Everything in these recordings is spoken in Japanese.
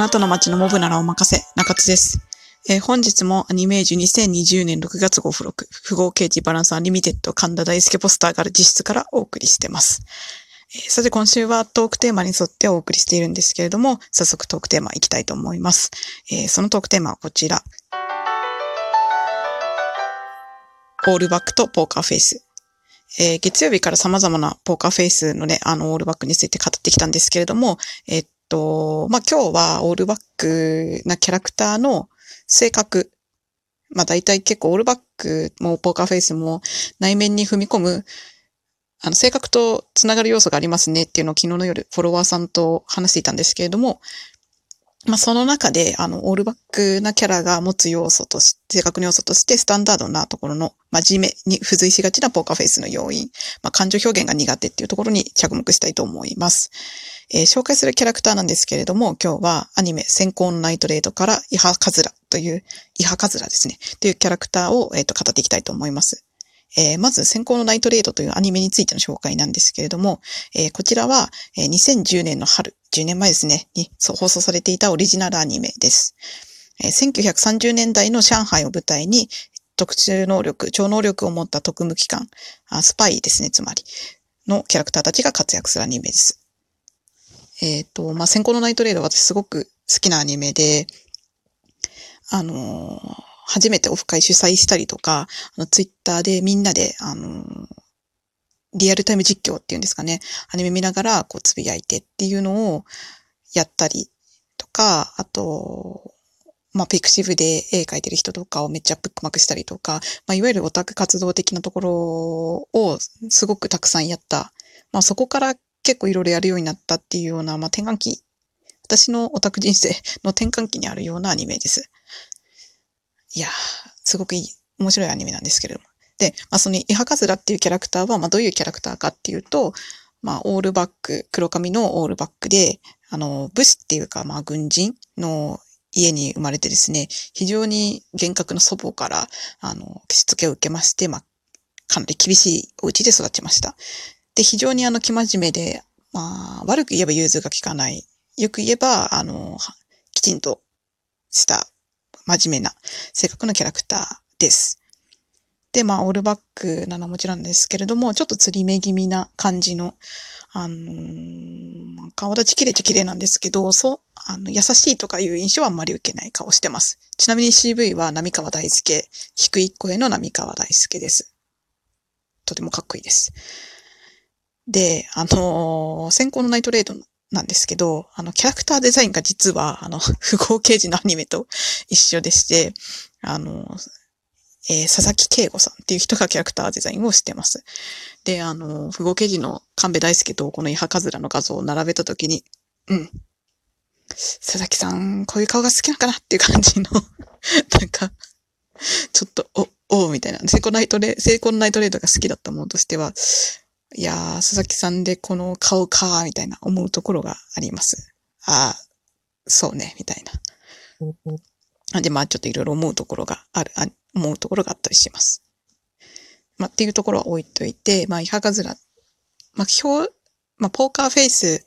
あなたの街のモブならお任せ、中津です。えー本日もアニメージュ2020年6月号付録、富豪刑事バランスアンリミテッド神戸大助ポスターがある自室からお送りしてます。えーさて今週はトークテーマに沿ってお送りしているんですけれども、早速トークテーマいきたいと思います。えーそのトークテーマはこちら。オールバックとポーカーフェイス。えー月曜日から様々なポーカーフェイスのね、あの、オールバックについて語ってきたんですけれども、えっと、まあ、今日はオールバックなキャラクターの性格。まあ、大体結構オールバックもポーカーフェイスも内面に踏み込む、あの、性格とつながる要素がありますねっていうのを昨日の夜フォロワーさんと話していたんですけれども、まあ、その中で、あの、オールバックなキャラが持つ要素として、性格の要素として、スタンダードなところの、真面目に付随しがちなポーカーフェイスの要因、まあ、感情表現が苦手っていうところに着目したいと思います。えー紹介するキャラクターなんですけれども、今日はアニメ、先行のナイトレードから、イハカズラという、イハカズラですね、というキャラクターを、えっ、と、語っていきたいと思います。えーまず、先行のナイトレードというアニメについての紹介なんですけれども、えーこちらは、えー2010年の春、10年前ですね、に放送されていたオリジナルアニメです。えー1930年代の上海を舞台に、特殊能力、超能力を持った特務機関、あスパイですね、つまり、のキャラクターたちが活躍するアニメです。えっ、と、まあ、先行のナイトレードは私すごく好きなアニメで、あのー初めてオフ会主催したりとか、あのツイッターでみんなで、あのリアルタイム実況っていうんですかね、アニメ見ながらこうつぶやいてっていうのをやったりとか、あと、まあ、ピクシブで絵描いてる人とかをめっちゃブックマークしたりとか、まあ、いわゆるオタク活動的なところをすごくたくさんやった。まあ、そこから結構いろいろやるようになったっていうような、まあ、転換期、私のオタク人生の転換期にあるようなアニメです。いやー、すごくいい、面白いアニメなんですけれども。で、まあ、そのイハカズラっていうキャラクターは、まあ、どういうキャラクターかっていうと、まあ、オールバック、黒髪のオールバックで、あの、武士っていうか、まあ、軍人の家に生まれてですね、非常に厳格な祖母から、あの、しつけを受けまして、まあ、かなり厳しいお家で育ちました。で、非常にあの、生真面目で、まあ、悪く言えば融通が利かない。よく言えば、あの、きちんとした、真面目な性格のキャラクターです。で、まあ、オールバックなのはもちろんですけれども、ちょっと釣り目気味な感じの、あのー顔立ち綺麗っちゃ綺麗なんですけど、そう、あの、優しいとかいう印象はあんまり受けない顔してます。ちなみに CV は浪川大輔、低い声の浪川大輔です。とてもかっこいいです。で、あのー先行のナイトレードなんですけど、あの、キャラクターデザインが実は、あの、不合刑事のアニメと一緒でして、あの、えー佐々木慶吾さんっていう人がキャラクターデザインをしてます。で、あの、不合刑事の神戸大輔とこのイハカズラの画像を並べたときに、うん。佐々木さん、こういう顔が好きなのかなっていう感じの、なんか、ちょっと、お、おみたいな。成功ナイトレ、成功ナイトレードが好きだったものとしては、いやー、佐々木さんでこの顔かー、みたいな思うところがあります。あー、そうね、みたいな。で、まあちょっといろいろ思うところがある、あ思うところがあったりします。まあっていうところは置いといて、まあ、イハカズラ、まあ、表、まあ、ポーカーフェイス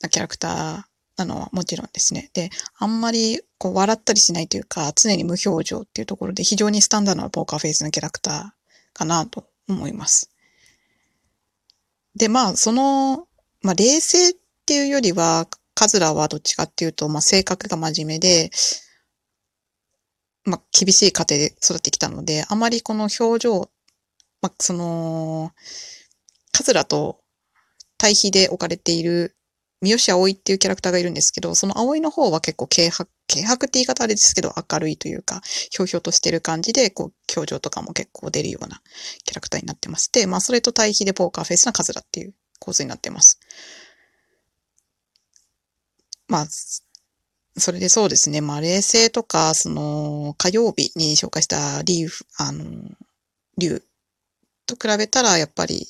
なキャラクターなのはもちろんですね。で、あんまりこう笑ったりしないというか、常に無表情っていうところで非常にスタンダードなポーカーフェイスのキャラクターかなと思います。で、まあ、その、まあ、冷静っていうよりは、カズラはどっちかっていうと、まあ、性格が真面目で、まあ、厳しい家庭で育ってきたので、あまりこの表情、まあ、その、カズラと対比で置かれている三好葵っていうキャラクターがいるんですけど、その葵の方は結構軽薄、軽薄って言い方あれですけど、明るいというか、ひょうひょうとしてる感じで、こう、表情とかも結構出るようなキャラクターになってまして、まあ、それと対比でポーカーフェイスなカズラっていう構図になってます。まあ、それでそうですね。まあ、冷静とか、その、火曜日に紹介したリーフ、あの、竜と比べたら、やっぱり、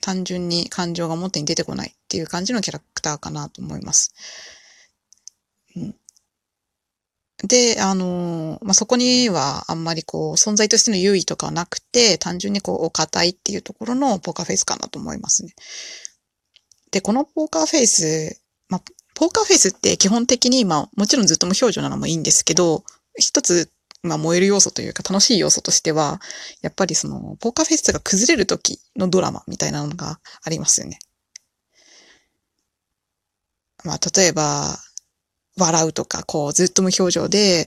単純に感情が表に出てこないっていう感じのキャラクターかなと思います。うん、で、あの、まあ、そこにはあんまりこう、存在としての優位とかはなくて、単純にこう、お堅いっていうところのポーカーフェイスかなと思いますね。で、このポーカーフェイス、まあ、ポーカーフェイスって基本的に、まあ、もちろんずっと無表情なのもいいんですけど、一つ、まあ、燃える要素というか楽しい要素としては、やっぱりその、ポーカーフェイスが崩れる時のドラマみたいなのがありますよね。まあ、例えば、笑うとか、こう、ずっと無表情で、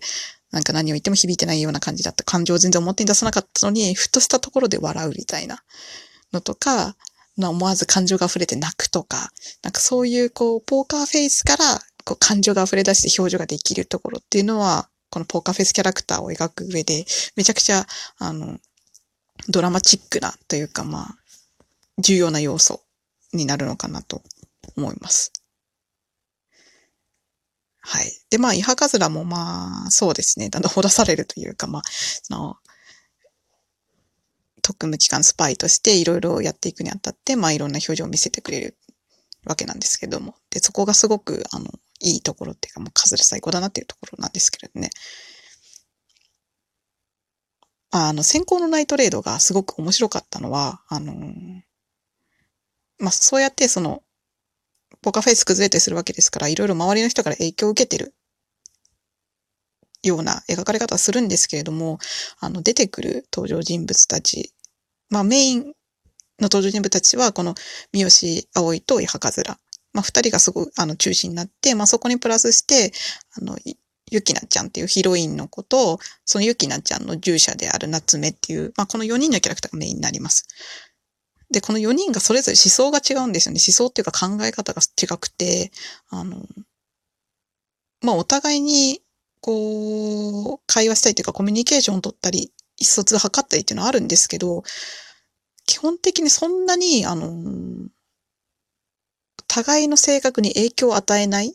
なんか何を言っても響いてないような感じだった。感情を全然表に出さなかったのに、ふっとしたところで笑うみたいなのとか、思わず感情が溢れて泣くとか、なんかそういうこう、ポーカーフェイスからこう感情が溢れ出して表情ができるところっていうのは、このポーカーフェイスキャラクターを描く上で、めちゃくちゃ、あの、ドラマチックなというか、まあ、重要な要素になるのかなと思います。はい。で、まあ、イハカズラもまあ、そうですね。だんだんほだされるというか、まあ、その、特務機関スパイとしていろいろやっていくにあたって、まあいろんな表情を見せてくれるわけなんですけども。で、そこがすごく、あの、いいところっていうか、もうカズラ最高だなっていうところなんですけれどね。あの、先行のナイトレードがすごく面白かったのは、あのまあ、そうやってその、ポカフェイス崩れたりするわけですから、いろいろ周りの人から影響を受けてるような描かれ方するんですけれども、あの、出てくる登場人物たち、まあメインの登場人物たちは、この三好葵と矢葉ズラ。まあ二人がすごい、あの、中心になって、まあそこにプラスして、あの、ゆきなちゃんっていうヒロインの子と、そのゆきなちゃんの従者である夏目っていう、まあこの4人のキャラクターがメインになります。で、この4人がそれぞれ思想が違うんですよね。思想っていうか考え方が違くて、あの、まあお互いにこう、会話したりというかコミュニケーションを取ったり、意思疎通を図ったりっていうのはあるんですけど、基本的にそんなに、あの、互いの性格に影響を与えないっ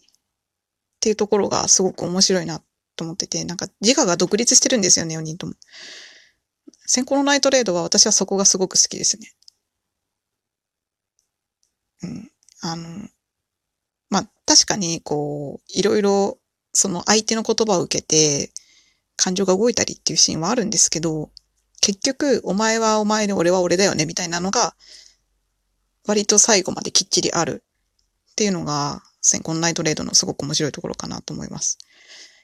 ていうところがすごく面白いなと思ってて、なんか自我が独立してるんですよね、4人とも。先行のナイトレードは私はそこがすごく好きですね。うん。あの、まあ、確かに、こう、いろいろその相手の言葉を受けて、感情が動いたりっていうシーンはあるんですけど、結局、お前はお前で俺は俺だよね、みたいなのが、割と最後まできっちりあるっていうのが、先行のナイトレードのすごく面白いところかなと思います。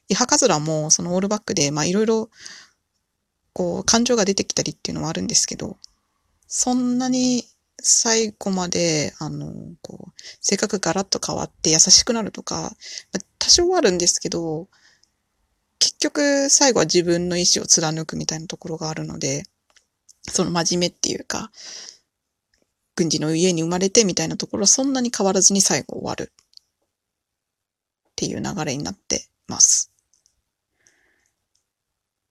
イハカズラも、そのオールバックで、まあいろいろ、こう、感情が出てきたりっていうのはあるんですけど、そんなに最後まで、あの、こう、性格ガラッと変わって優しくなるとか、まあ、多少はあるんですけど、結局最後は自分の意志を貫くみたいなところがあるので、その真面目っていうか、軍事の家に生まれてみたいなところはそんなに変わらずに最後終わるっていう流れになってます。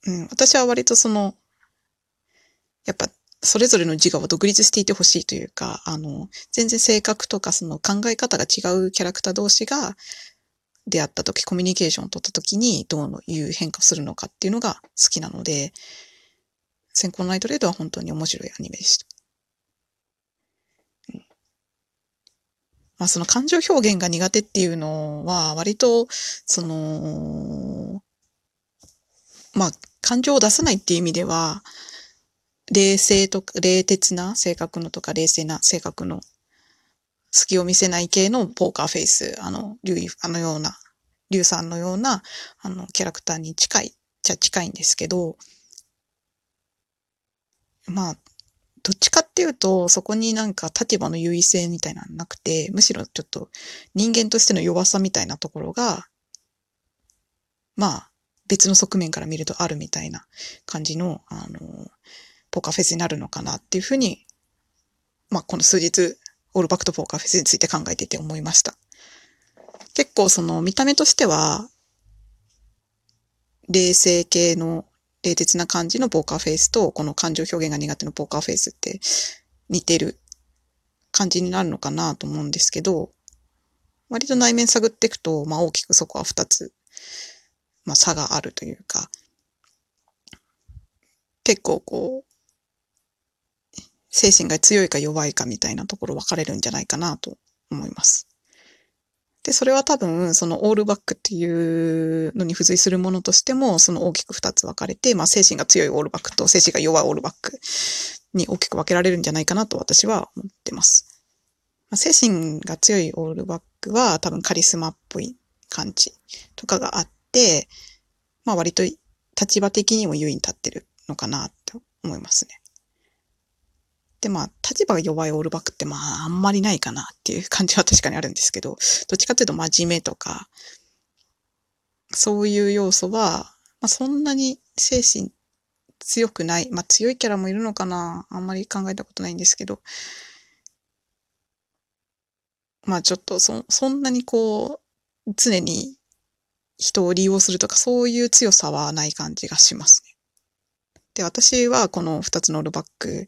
うん、私は割とその、やっぱそれぞれの自我を独立していてほしいというか、あの、全然性格とかその考え方が違うキャラクター同士が出会った時、コミュニケーションを取った時にどういう変化をするのかっていうのが好きなので、先行ナイトレードは本当に面白いアニメでした。うん、まあその感情表現が苦手っていうのは割と、その、まあ感情を出さないっていう意味では、冷静とか、冷徹な性格のとか、冷静な性格の隙を見せない系のポーカーフェイス、あの、リュウあのような、リュウさんのような、あの、キャラクターに近い、じゃ近いんですけど、まあ、どっちかっていうと、そこになんか立場の優位性みたいなのなくて、むしろちょっと人間としての弱さみたいなところが、まあ、別の側面から見るとあるみたいな感じの、あの、ポーカーフェスになるのかなっていうふうに、まあ、この数日、オールバックとポーカーフェスについて考えていて思いました。結構その見た目としては、冷静系の冷徹な感じのポーカーフェイスと、この感情表現が苦手のポーカーフェイスって似てる感じになるのかなと思うんですけど、割と内面探っていくと、まあ大きくそこは二つ、まあ差があるというか、結構こう、精神が強いか弱いかみたいなところ分かれるんじゃないかなと思います。で、それは多分、そのオールバックっていうのに付随するものとしても、その大きく二つ分かれて、まあ精神が強いオールバックと精神が弱いオールバックに大きく分けられるんじゃないかなと私は思ってます。まあ、精神が強いオールバックは多分カリスマっぽい感じとかがあって、まあ割と立場的にも優位に立ってるのかなって思いますね。で、まあ、立場が弱いオールバックってまあ、あんまりないかなっていう感じは確かにあるんですけど、どっちかっていうと真面目とか、そういう要素は、まあそんなに精神強くない。まあ強いキャラもいるのかなあんまり考えたことないんですけど。まあちょっとそ、そんなにこう、常に人を利用するとかそういう強さはない感じがしますね。で、私はこの二つのオールバック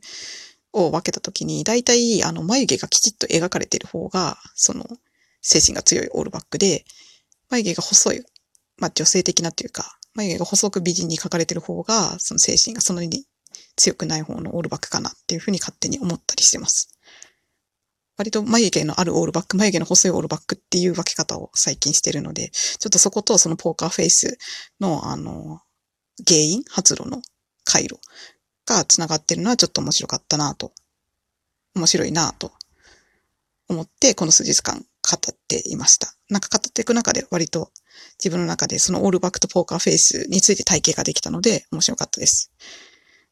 を分けたときに、大体あの眉毛がきちっと描かれている方が、その精神が強いオールバックで、眉毛が細い、まあ女性的なっていうか、眉毛が細く美人に描かれてる方が、その精神がそんなに強くない方のオールバックかなっていうふうに勝手に思ったりしてます。割と眉毛のあるオールバック、眉毛の細いオールバックっていう分け方を最近してるので、ちょっとそことそのポーカーフェイスのあの、原因、発露の回路が繋がってるのはちょっと面白かったなと。面白いなと思って、この数日間語っていました。なんか語っていく中で割と自分の中でそのオールバックとポーカーフェイスについて体系ができたので面白かったです。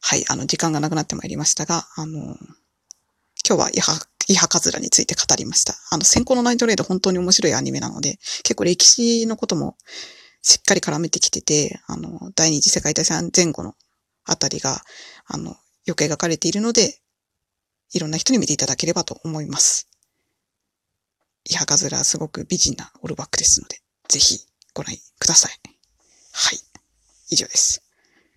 はい、あの、時間がなくなってまいりましたが、あの、今日はイハ、イハカズラについて語りました。あの、先行のナイトレイド本当に面白いアニメなので、結構歴史のこともしっかり絡めてきてて、あの、第二次世界大戦前後のあたりが、あの、よく描かれているので、いろんな人に見ていただければと思います。イハカズラすごく美人なオルバックですので、ぜひご覧ください。はい。以上です。